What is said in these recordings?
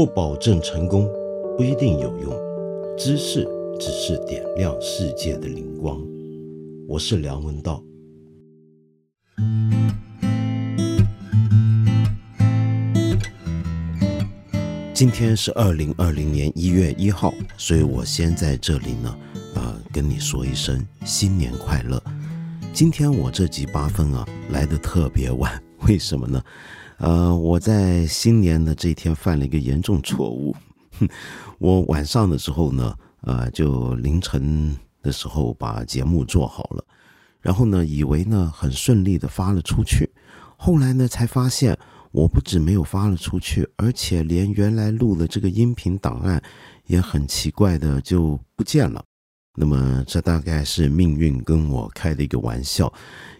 不保证成功，不一定有用。知识只是点亮世界的灵光。我是梁文道。今天是二零二零年一月一号，所以我先在这里呢，呃，跟你说一声新年快乐。今天我这集八分啊，来的特别晚，为什么呢？呃，我在新年的这一天犯了一个严重错误。我晚上的时候呢，呃，就凌晨的时候把节目做好了，然后呢，以为呢很顺利的发了出去，后来呢才发现，我不止没有发了出去，而且连原来录的这个音频档案也很奇怪的就不见了。那么，这大概是命运跟我开的一个玩笑，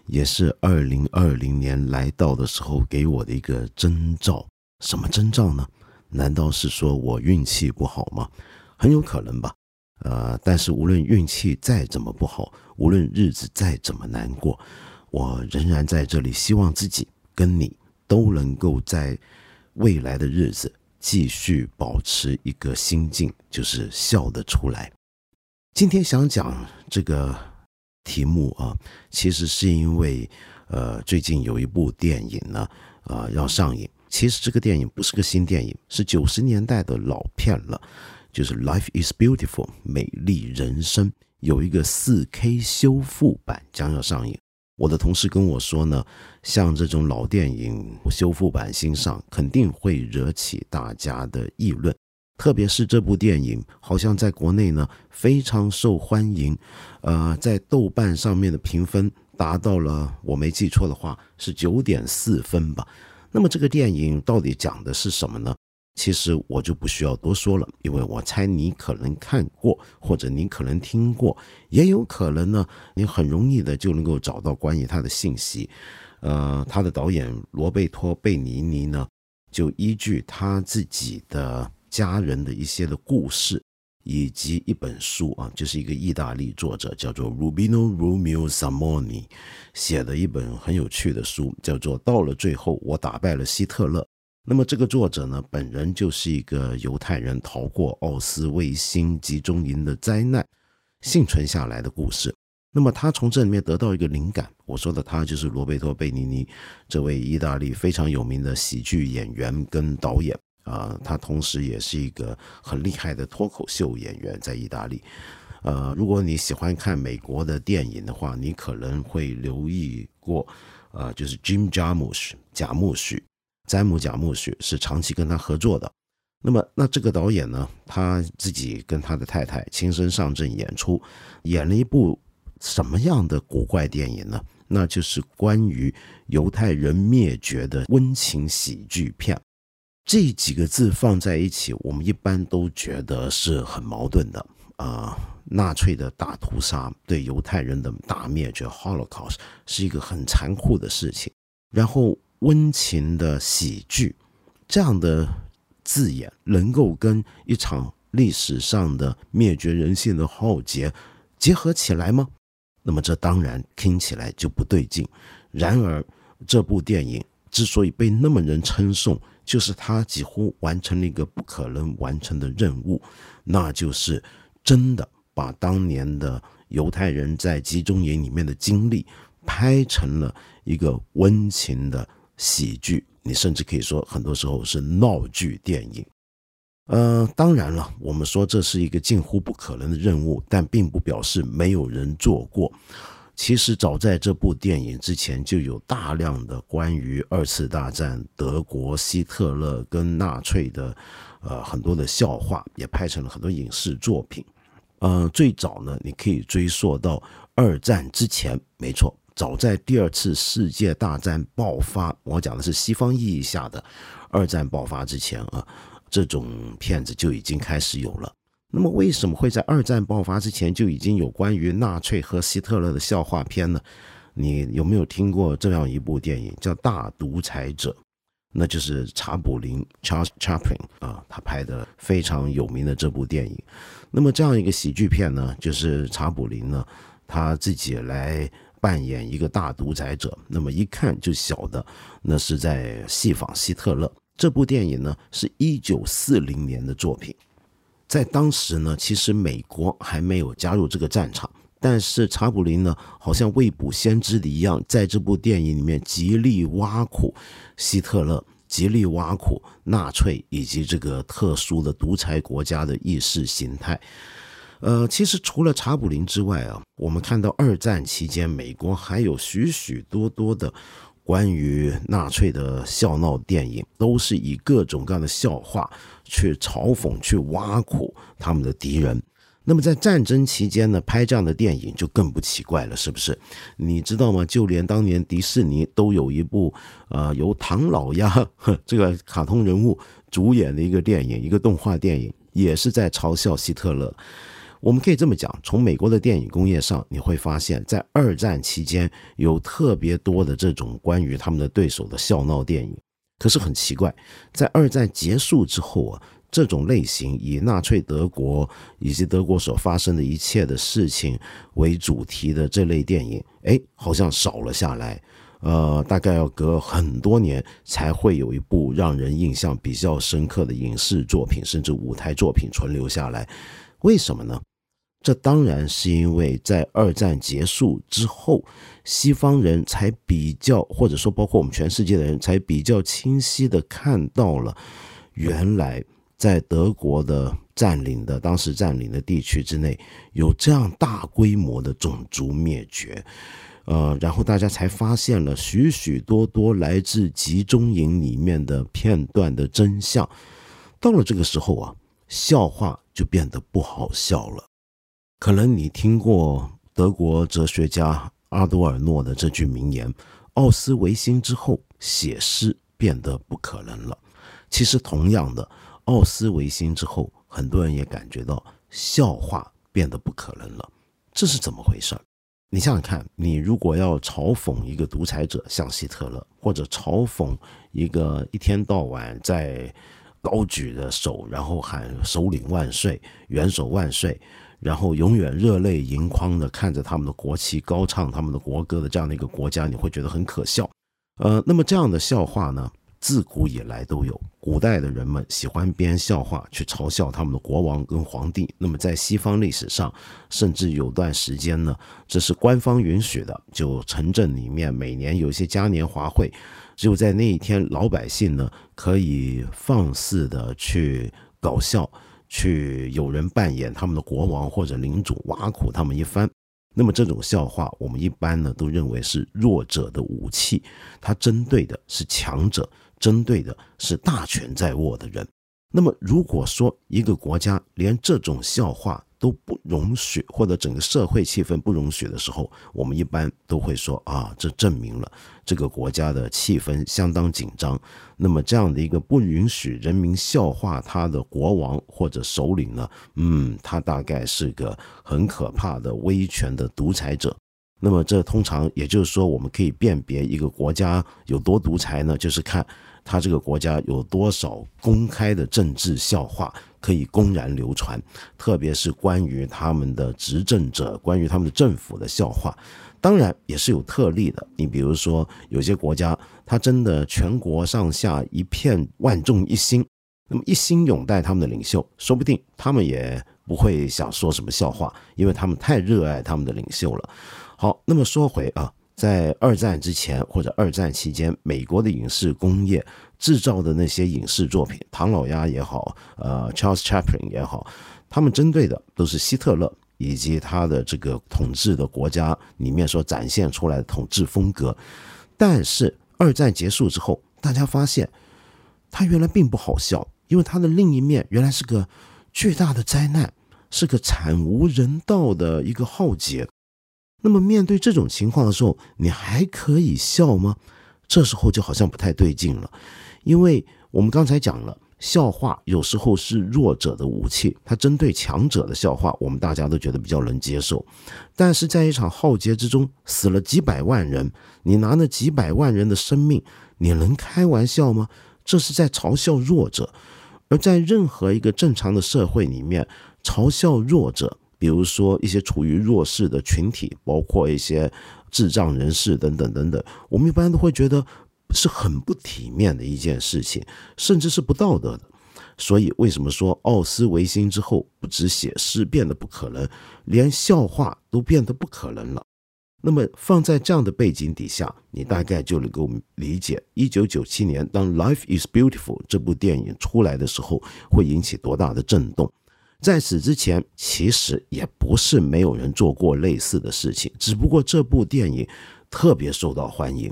也是二零二零年来到的时候给我的一个征兆。什么征兆呢？难道是说我运气不好吗？很有可能吧。呃，但是无论运气再怎么不好，无论日子再怎么难过，我仍然在这里希望自己跟你都能够在未来的日子继续保持一个心境，就是笑得出来。今天想讲这个题目啊，其实是因为，呃，最近有一部电影呢，啊，要上映。其实这个电影不是个新电影，是九十年代的老片了，就是《Life Is Beautiful》美丽人生有一个四 K 修复版将要上映。我的同事跟我说呢，像这种老电影修复版新上，肯定会惹起大家的议论。特别是这部电影，好像在国内呢非常受欢迎，呃，在豆瓣上面的评分达到了，我没记错的话是九点四分吧。那么这个电影到底讲的是什么呢？其实我就不需要多说了，因为我猜你可能看过，或者你可能听过，也有可能呢，你很容易的就能够找到关于他的信息。呃，他的导演罗贝托·贝尼尼呢，就依据他自己的。家人的一些的故事，以及一本书啊，就是一个意大利作者叫做 Rubino Romeo Samoni 写的一本很有趣的书，叫做《到了最后，我打败了希特勒》。那么这个作者呢，本人就是一个犹太人逃过奥斯维辛集中营的灾难，幸存下来的故事。那么他从这里面得到一个灵感，我说的他就是罗贝托·贝尼尼这位意大利非常有名的喜剧演员跟导演。啊，他同时也是一个很厉害的脱口秀演员，在意大利。呃，如果你喜欢看美国的电影的话，你可能会留意过，呃，就是 Jim Jarmusch 贾木许，詹姆贾木许是长期跟他合作的。那么，那这个导演呢，他自己跟他的太太亲身上阵演出，演了一部什么样的古怪电影呢？那就是关于犹太人灭绝的温情喜剧片。这几个字放在一起，我们一般都觉得是很矛盾的啊。纳粹的大屠杀对犹太人的大灭绝 （Holocaust） 是一个很残酷的事情。然后温情的喜剧这样的字眼，能够跟一场历史上的灭绝人性的浩劫结合起来吗？那么这当然听起来就不对劲。然而，这部电影之所以被那么人称颂，就是他几乎完成了一个不可能完成的任务，那就是真的把当年的犹太人在集中营里面的经历拍成了一个温情的喜剧。你甚至可以说，很多时候是闹剧电影。呃，当然了，我们说这是一个近乎不可能的任务，但并不表示没有人做过。其实早在这部电影之前，就有大量的关于二次大战德国希特勒跟纳粹的，呃，很多的笑话，也拍成了很多影视作品。呃，最早呢，你可以追溯到二战之前，没错，早在第二次世界大战爆发，我讲的是西方意义下的二战爆发之前啊，这种片子就已经开始有了。那么为什么会在二战爆发之前就已经有关于纳粹和希特勒的笑话片呢？你有没有听过这样一部电影叫《大独裁者》？那就是查普林 （Charles Chaplin） 啊，他拍的非常有名的这部电影。那么这样一个喜剧片呢，就是查普林呢他自己来扮演一个大独裁者，那么一看就晓得那是在戏仿希特勒。这部电影呢是一九四零年的作品，在当时呢，其实美国还没有加入这个战场，但是查普林呢，好像未卜先知的一样，在这部电影里面极力挖苦希特勒，极力挖苦纳粹以及这个特殊的独裁国家的意识形态。呃，其实除了查普林之外啊，我们看到二战期间，美国还有许许多多的。关于纳粹的笑闹电影，都是以各种各样的笑话去嘲讽、去挖苦他们的敌人。那么在战争期间呢，拍这样的电影就更不奇怪了，是不是？你知道吗？就连当年迪士尼都有一部呃由唐老鸭这个卡通人物主演的一个电影，一个动画电影，也是在嘲笑希特勒。我们可以这么讲，从美国的电影工业上，你会发现在二战期间有特别多的这种关于他们的对手的笑闹电影。可是很奇怪，在二战结束之后啊，这种类型以纳粹德国以及德国所发生的一切的事情为主题的这类电影，哎，好像少了下来。呃，大概要隔很多年才会有一部让人印象比较深刻的影视作品，甚至舞台作品存留下来。为什么呢？这当然是因为在二战结束之后，西方人才比较，或者说包括我们全世界的人才比较清晰的看到了，原来在德国的占领的当时占领的地区之内，有这样大规模的种族灭绝，呃，然后大家才发现了许许多多来自集中营里面的片段的真相。到了这个时候啊，笑话就变得不好笑了。可能你听过德国哲学家阿多尔诺的这句名言：“奥斯维辛之后，写诗变得不可能了。”其实，同样的，奥斯维辛之后，很多人也感觉到笑话变得不可能了。这是怎么回事？你想想看，你如果要嘲讽一个独裁者，像希特勒，或者嘲讽一个一天到晚在高举着手，然后喊“首领万岁，元首万岁”。然后永远热泪盈眶的看着他们的国旗，高唱他们的国歌的这样的一个国家，你会觉得很可笑。呃，那么这样的笑话呢，自古以来都有。古代的人们喜欢编笑话去嘲笑他们的国王跟皇帝。那么在西方历史上，甚至有段时间呢，这是官方允许的，就城镇里面每年有一些嘉年华会，只有在那一天，老百姓呢可以放肆的去搞笑。去有人扮演他们的国王或者领主，挖苦他们一番。那么这种笑话，我们一般呢都认为是弱者的武器，它针对的是强者，针对的是大权在握的人。那么如果说一个国家连这种笑话，都不容许，或者整个社会气氛不容许的时候，我们一般都会说啊，这证明了这个国家的气氛相当紧张。那么这样的一个不允许人民笑话他的国王或者首领呢，嗯，他大概是个很可怕的威权的独裁者。那么这通常也就是说，我们可以辨别一个国家有多独裁呢，就是看他这个国家有多少公开的政治笑话。可以公然流传，特别是关于他们的执政者、关于他们的政府的笑话，当然也是有特例的。你比如说，有些国家，他真的全国上下一片万众一心，那么一心拥戴他们的领袖，说不定他们也不会想说什么笑话，因为他们太热爱他们的领袖了。好，那么说回啊，在二战之前或者二战期间，美国的影视工业。制造的那些影视作品，唐老鸭也好，呃，Charles Chaplin 也好，他们针对的都是希特勒以及他的这个统治的国家里面所展现出来的统治风格。但是二战结束之后，大家发现他原来并不好笑，因为他的另一面原来是个巨大的灾难，是个惨无人道的一个浩劫。那么面对这种情况的时候，你还可以笑吗？这时候就好像不太对劲了。因为我们刚才讲了，笑话有时候是弱者的武器，它针对强者的笑话，我们大家都觉得比较能接受。但是在一场浩劫之中，死了几百万人，你拿那几百万人的生命，你能开玩笑吗？这是在嘲笑弱者。而在任何一个正常的社会里面，嘲笑弱者，比如说一些处于弱势的群体，包括一些智障人士等等等等，我们一般都会觉得。是很不体面的一件事情，甚至是不道德的。所以，为什么说奥斯维辛之后，不止写诗变得不可能，连笑话都变得不可能了？那么，放在这样的背景底下，你大概就能够理解，一九九七年当《Life Is Beautiful》这部电影出来的时候，会引起多大的震动。在此之前，其实也不是没有人做过类似的事情，只不过这部电影特别受到欢迎。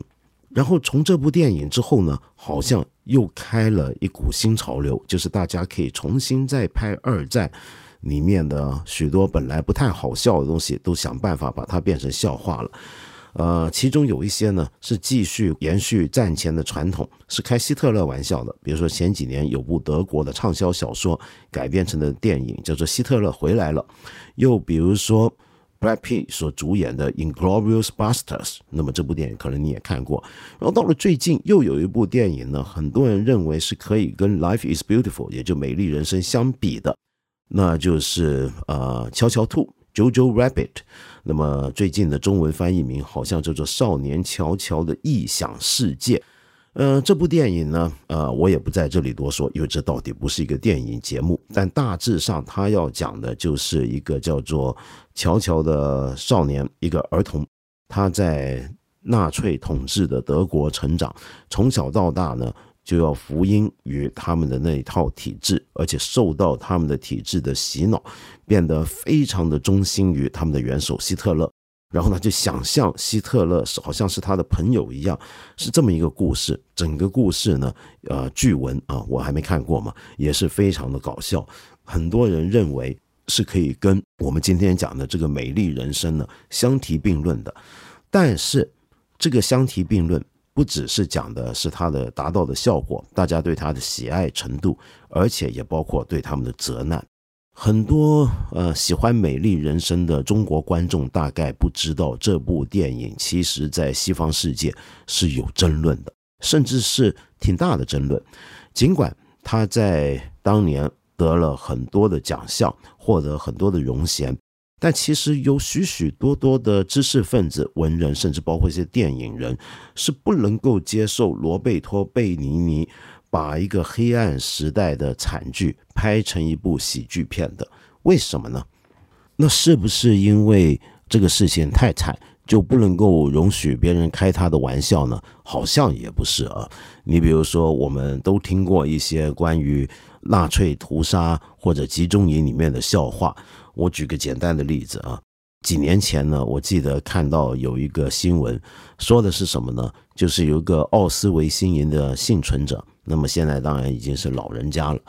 然后从这部电影之后呢，好像又开了一股新潮流，就是大家可以重新再拍二战里面的许多本来不太好笑的东西，都想办法把它变成笑话了。呃，其中有一些呢是继续延续战前的传统，是开希特勒玩笑的。比如说前几年有部德国的畅销小说改编成的电影，叫做《希特勒回来了》。又比如说 Brad Pitt 所主演的《Inglorious Busters》，那么这部电影可能你也看过。然后到了最近又有一部电影呢，很多人认为是可以跟《Life Is Beautiful》也就《美丽人生》相比的，那就是呃《悄悄兔》。Jojo Rabbit，那么最近的中文翻译名好像叫做《少年乔乔的异想世界》。呃，这部电影呢，呃，我也不在这里多说，因为这到底不是一个电影节目。但大致上，他要讲的就是一个叫做乔乔的少年，一个儿童，他在纳粹统治的德国成长，从小到大呢。就要福音于他们的那一套体制，而且受到他们的体制的洗脑，变得非常的忠心于他们的元首希特勒。然后呢，就想象希特勒是好像是他的朋友一样，是这么一个故事。整个故事呢，呃，剧文啊，我还没看过嘛，也是非常的搞笑。很多人认为是可以跟我们今天讲的这个《美丽人生》呢相提并论的。但是这个相提并论。不只是讲的是他的达到的效果，大家对他的喜爱程度，而且也包括对他们的责难。很多呃喜欢《美丽人生》的中国观众大概不知道，这部电影其实在西方世界是有争论的，甚至是挺大的争论。尽管他在当年得了很多的奖项，获得很多的荣衔。但其实有许许多多的知识分子、文人，甚至包括一些电影人，是不能够接受罗贝托·贝尼尼把一个黑暗时代的惨剧拍成一部喜剧片的。为什么呢？那是不是因为这个事情太惨，就不能够容许别人开他的玩笑呢？好像也不是啊。你比如说，我们都听过一些关于纳粹屠杀或者集中营里面的笑话。我举个简单的例子啊，几年前呢，我记得看到有一个新闻，说的是什么呢？就是有一个奥斯维辛营的幸存者，那么现在当然已经是老人家了，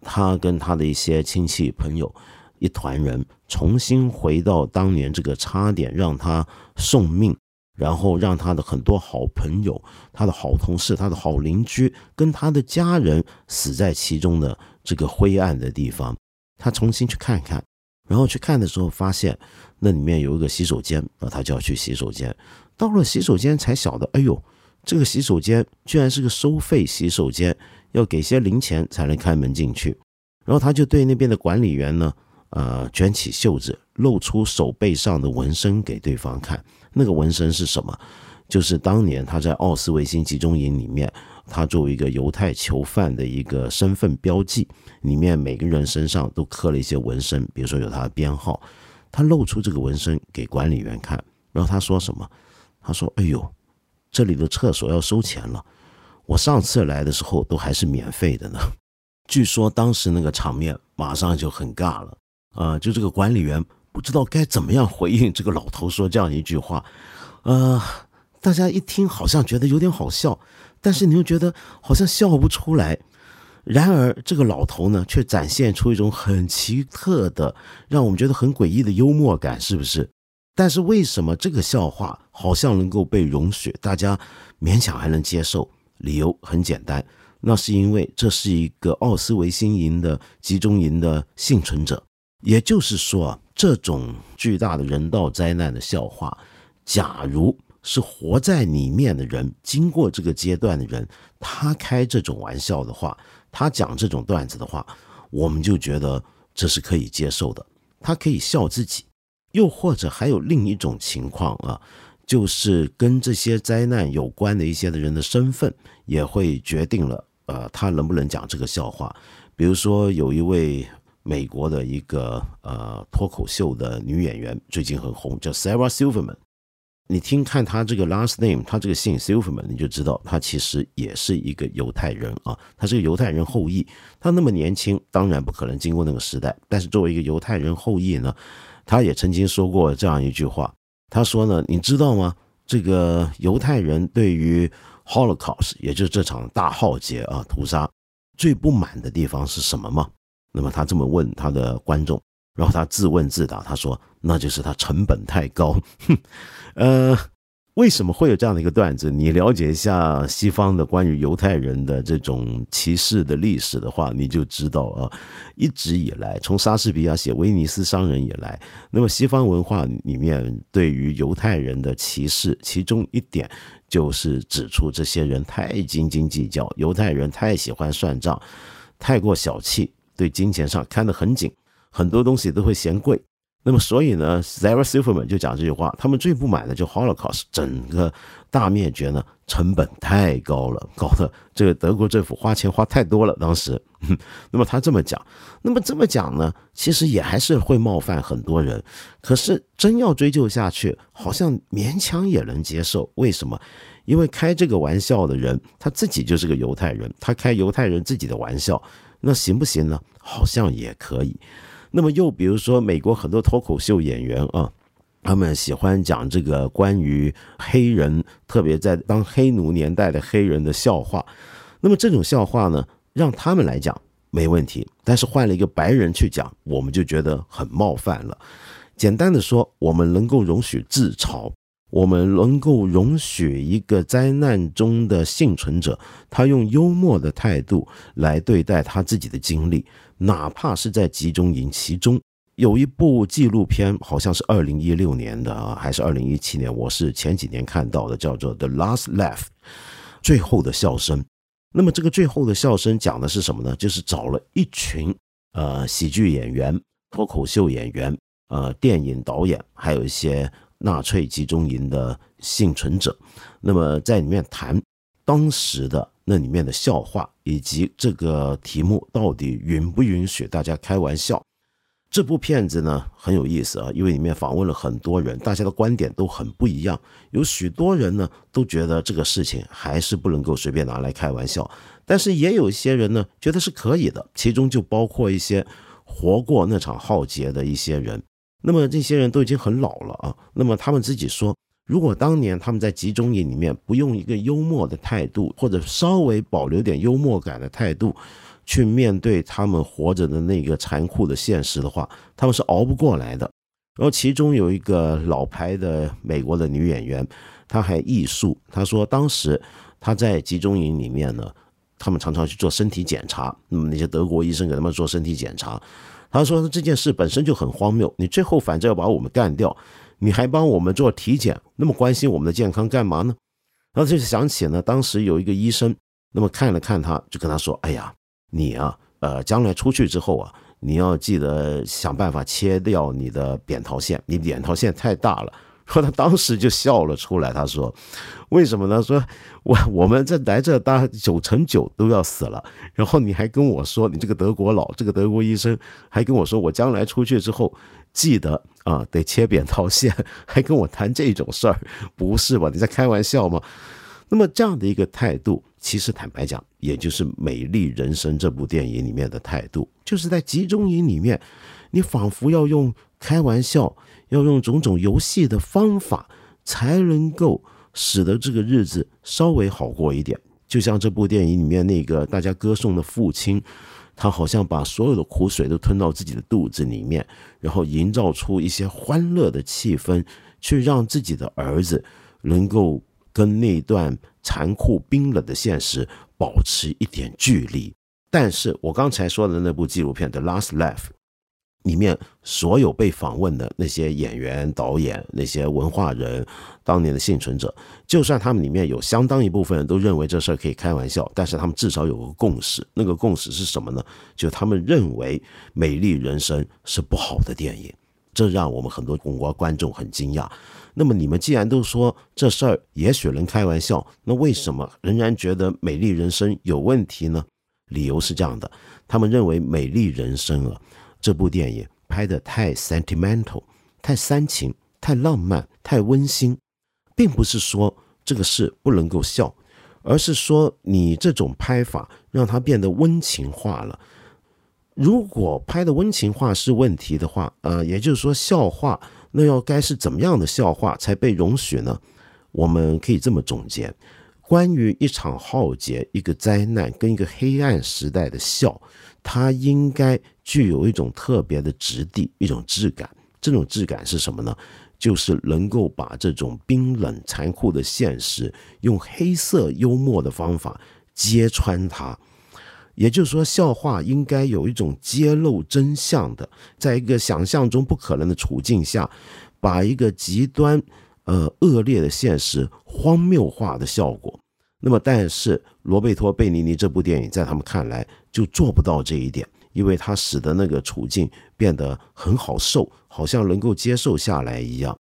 他跟他的一些亲戚朋友，一团人重新回到当年这个差点让他送命，然后让他的很多好朋友、他的好同事、他的好邻居跟他的家人死在其中的这个灰暗的地方，他重新去看看。然后去看的时候，发现那里面有一个洗手间，那，他就要去洗手间。到了洗手间才晓得，哎呦，这个洗手间居然是个收费洗手间，要给些零钱才能开门进去。然后他就对那边的管理员呢，呃，卷起袖子，露出手背上的纹身给对方看。那个纹身是什么？就是当年他在奥斯维辛集中营里面。他作为一个犹太囚犯的一个身份标记，里面每个人身上都刻了一些纹身，比如说有他的编号。他露出这个纹身给管理员看，然后他说什么？他说：“哎呦，这里的厕所要收钱了，我上次来的时候都还是免费的呢。”据说当时那个场面马上就很尬了，啊，就这个管理员不知道该怎么样回应这个老头说这样一句话，呃，大家一听好像觉得有点好笑。但是你又觉得好像笑不出来，然而这个老头呢，却展现出一种很奇特的，让我们觉得很诡异的幽默感，是不是？但是为什么这个笑话好像能够被容许，大家勉强还能接受？理由很简单，那是因为这是一个奥斯维辛营的集中营的幸存者，也就是说，这种巨大的人道灾难的笑话，假如。是活在里面的人，经过这个阶段的人，他开这种玩笑的话，他讲这种段子的话，我们就觉得这是可以接受的。他可以笑自己，又或者还有另一种情况啊，就是跟这些灾难有关的一些的人的身份，也会决定了呃他能不能讲这个笑话。比如说有一位美国的一个呃脱口秀的女演员，最近很红，叫 Sarah Silverman。你听看他这个 last name，他这个姓 Silverman，你就知道他其实也是一个犹太人啊，他是个犹太人后裔。他那么年轻，当然不可能经过那个时代。但是作为一个犹太人后裔呢，他也曾经说过这样一句话。他说呢，你知道吗？这个犹太人对于 Holocaust，也就是这场大浩劫啊，屠杀最不满的地方是什么吗？那么他这么问他的观众。然后他自问自答，他说：“那就是他成本太高。”哼呃，为什么会有这样的一个段子？你了解一下西方的关于犹太人的这种歧视的历史的话，你就知道啊，一直以来，从莎士比亚写《威尼斯商人》以来，那么西方文化里面对于犹太人的歧视，其中一点就是指出这些人太斤斤计较，犹太人太喜欢算账，太过小气，对金钱上看得很紧。很多东西都会嫌贵，那么所以呢，Sarah Silverman 就讲这句话，他们最不满的就 Holocaust 整个大灭绝呢，成本太高了，搞得这个德国政府花钱花太多了。当时，那么他这么讲，那么这么讲呢，其实也还是会冒犯很多人。可是真要追究下去，好像勉强也能接受。为什么？因为开这个玩笑的人他自己就是个犹太人，他开犹太人自己的玩笑，那行不行呢？好像也可以。那么又比如说，美国很多脱口秀演员啊，他们喜欢讲这个关于黑人，特别在当黑奴年代的黑人的笑话。那么这种笑话呢，让他们来讲没问题，但是换了一个白人去讲，我们就觉得很冒犯了。简单的说，我们能够容许自嘲，我们能够容许一个灾难中的幸存者，他用幽默的态度来对待他自己的经历。哪怕是在集中营，其中有一部纪录片，好像是二零一六年的啊，还是二零一七年？我是前几年看到的，叫做《The Last Laugh》，最后的笑声。那么这个最后的笑声讲的是什么呢？就是找了一群呃喜剧演员、脱口秀演员、呃电影导演，还有一些纳粹集中营的幸存者，那么在里面谈当时的。那里面的笑话以及这个题目到底允不允许大家开玩笑？这部片子呢很有意思啊，因为里面访问了很多人，大家的观点都很不一样。有许多人呢都觉得这个事情还是不能够随便拿来开玩笑，但是也有一些人呢觉得是可以的，其中就包括一些活过那场浩劫的一些人。那么这些人都已经很老了啊，那么他们自己说。如果当年他们在集中营里面不用一个幽默的态度，或者稍微保留点幽默感的态度，去面对他们活着的那个残酷的现实的话，他们是熬不过来的。然后其中有一个老牌的美国的女演员，她还艺术，她说当时她在集中营里面呢，他们常常去做身体检查，那么那些德国医生给他们做身体检查，他说这件事本身就很荒谬，你最后反正要把我们干掉。你还帮我们做体检，那么关心我们的健康干嘛呢？然后就想起呢，当时有一个医生，那么看了看他，就跟他说：“哎呀，你啊，呃，将来出去之后啊，你要记得想办法切掉你的扁桃腺，你扁桃腺太大了。”说他当时就笑了出来，他说：“为什么呢？说我我们这来这大九成九都要死了，然后你还跟我说，你这个德国佬，这个德国医生还跟我说，我将来出去之后记得啊，得切扁桃腺，还跟我谈这种事儿，不是吧？你在开玩笑吗？那么这样的一个态度，其实坦白讲，也就是《美丽人生》这部电影里面的态度，就是在集中营里面，你仿佛要用开玩笑。”要用种种游戏的方法，才能够使得这个日子稍微好过一点。就像这部电影里面那个大家歌颂的父亲，他好像把所有的苦水都吞到自己的肚子里面，然后营造出一些欢乐的气氛，去让自己的儿子能够跟那段残酷冰冷的现实保持一点距离。但是我刚才说的那部纪录片《The Last Life》。里面所有被访问的那些演员、导演、那些文化人，当年的幸存者，就算他们里面有相当一部分人都认为这事儿可以开玩笑，但是他们至少有个共识，那个共识是什么呢？就他们认为《美丽人生》是不好的电影，这让我们很多中国观众很惊讶。那么你们既然都说这事儿也许能开玩笑，那为什么仍然觉得《美丽人生》有问题呢？理由是这样的：他们认为《美丽人生》啊这部电影拍的太 sentimental，太煽情，太浪漫，太温馨，并不是说这个事不能够笑，而是说你这种拍法让它变得温情化了。如果拍的温情化是问题的话，呃，也就是说笑话，那要该是怎么样的笑话才被容许呢？我们可以这么总结：关于一场浩劫、一个灾难跟一个黑暗时代的笑，它应该具有一种特别的质地、一种质感。这种质感是什么呢？就是能够把这种冰冷残酷的现实，用黑色幽默的方法揭穿它。也就是说，笑话应该有一种揭露真相的，在一个想象中不可能的处境下，把一个极端、呃恶劣的现实荒谬化的效果。那么，但是罗贝托·贝尼尼这部电影在他们看来就做不到这一点，因为它使得那个处境变得很好受，好像能够接受下来一样。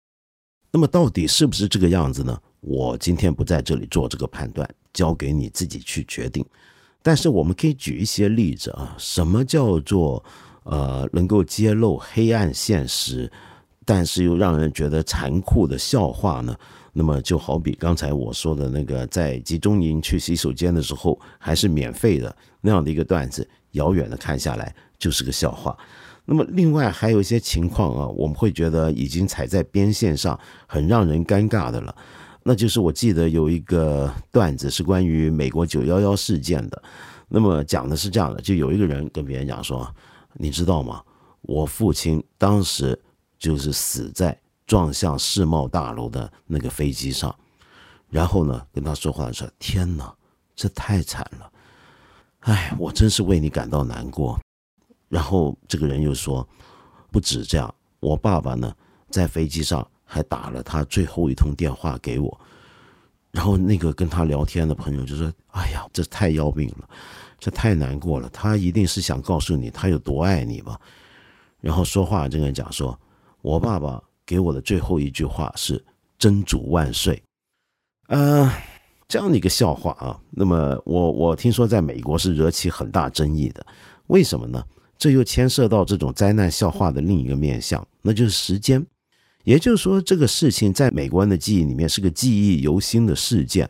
那么，到底是不是这个样子呢？我今天不在这里做这个判断，交给你自己去决定。但是我们可以举一些例子啊，什么叫做呃能够揭露黑暗现实，但是又让人觉得残酷的笑话呢？那么就好比刚才我说的那个在集中营去洗手间的时候还是免费的那样的一个段子，遥远的看下来就是个笑话。那么另外还有一些情况啊，我们会觉得已经踩在边线上，很让人尴尬的了。那就是我记得有一个段子是关于美国九幺幺事件的，那么讲的是这样的：就有一个人跟别人讲说，你知道吗？我父亲当时就是死在撞向世贸大楼的那个飞机上，然后呢，跟他说话说：“天哪，这太惨了，哎，我真是为你感到难过。”然后这个人又说：“不止这样，我爸爸呢，在飞机上。”还打了他最后一通电话给我，然后那个跟他聊天的朋友就说：“哎呀，这太要命了，这太难过了。他一定是想告诉你他有多爱你吧。”然后说话这个人讲说：“我爸爸给我的最后一句话是‘真主万岁’。”呃，这样的一个笑话啊。那么我我听说在美国是惹起很大争议的，为什么呢？这又牵涉到这种灾难笑话的另一个面向，那就是时间。也就是说，这个事情在美国人的记忆里面是个记忆犹新的事件。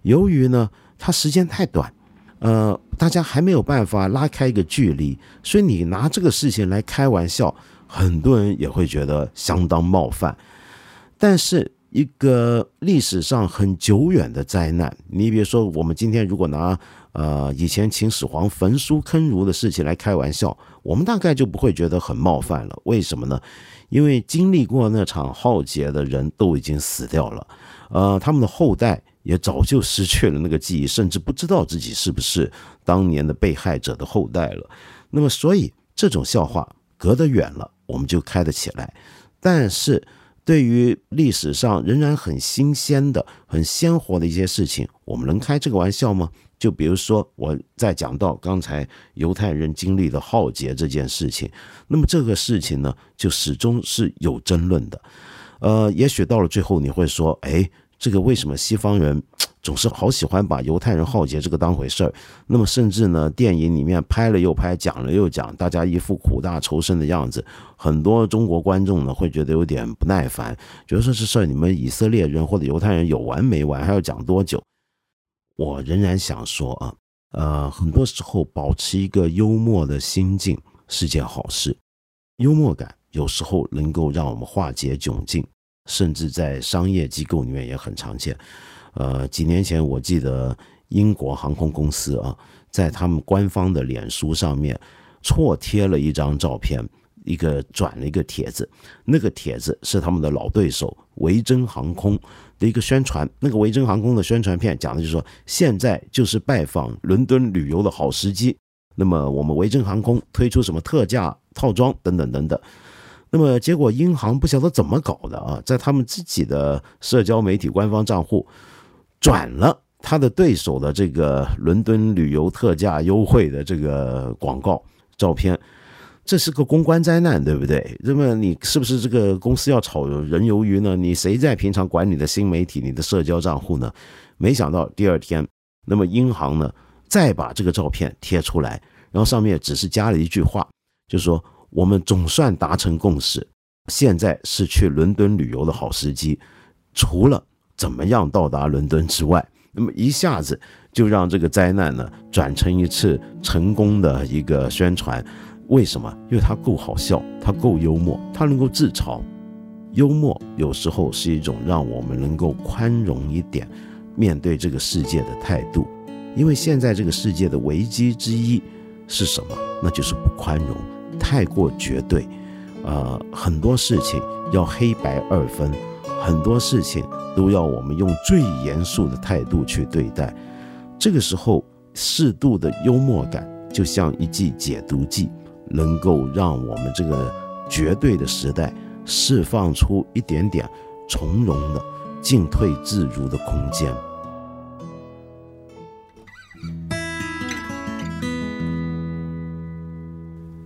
由于呢，它时间太短，呃，大家还没有办法拉开一个距离，所以你拿这个事情来开玩笑，很多人也会觉得相当冒犯。但是，一个历史上很久远的灾难，你比如说，我们今天如果拿呃以前秦始皇焚书坑儒的事情来开玩笑，我们大概就不会觉得很冒犯了。为什么呢？因为经历过那场浩劫的人都已经死掉了，呃，他们的后代也早就失去了那个记忆，甚至不知道自己是不是当年的被害者的后代了。那么，所以这种笑话隔得远了，我们就开得起来。但是，对于历史上仍然很新鲜的、很鲜活的一些事情，我们能开这个玩笑吗？就比如说，我在讲到刚才犹太人经历的浩劫这件事情，那么这个事情呢，就始终是有争论的。呃，也许到了最后，你会说，哎，这个为什么西方人总是好喜欢把犹太人浩劫这个当回事儿？那么甚至呢，电影里面拍了又拍，讲了又讲，大家一副苦大仇深的样子，很多中国观众呢会觉得有点不耐烦，觉得说这事儿你们以色列人或者犹太人有完没完，还要讲多久？我仍然想说啊，呃，很多时候保持一个幽默的心境是件好事。幽默感有时候能够让我们化解窘境，甚至在商业机构里面也很常见。呃，几年前我记得英国航空公司啊，在他们官方的脸书上面错贴了一张照片。一个转了一个帖子，那个帖子是他们的老对手维珍航空的一个宣传。那个维珍航空的宣传片讲的就是说，现在就是拜访伦敦旅游的好时机。那么我们维珍航空推出什么特价套装等等等等。那么结果英航不晓得怎么搞的啊，在他们自己的社交媒体官方账户转了他的对手的这个伦敦旅游特价优惠的这个广告照片。这是个公关灾难，对不对？那么你是不是这个公司要炒人鱿鱼呢？你谁在平常管你的新媒体、你的社交账户呢？没想到第二天，那么银行呢再把这个照片贴出来，然后上面只是加了一句话，就说我们总算达成共识，现在是去伦敦旅游的好时机，除了怎么样到达伦敦之外，那么一下子就让这个灾难呢转成一次成功的一个宣传。为什么？因为它够好笑，它够幽默，它能够自嘲。幽默有时候是一种让我们能够宽容一点面对这个世界的态度。因为现在这个世界的危机之一是什么？那就是不宽容，太过绝对。呃，很多事情要黑白二分，很多事情都要我们用最严肃的态度去对待。这个时候，适度的幽默感就像一剂解毒剂。能够让我们这个绝对的时代释放出一点点从容的进退自如的空间。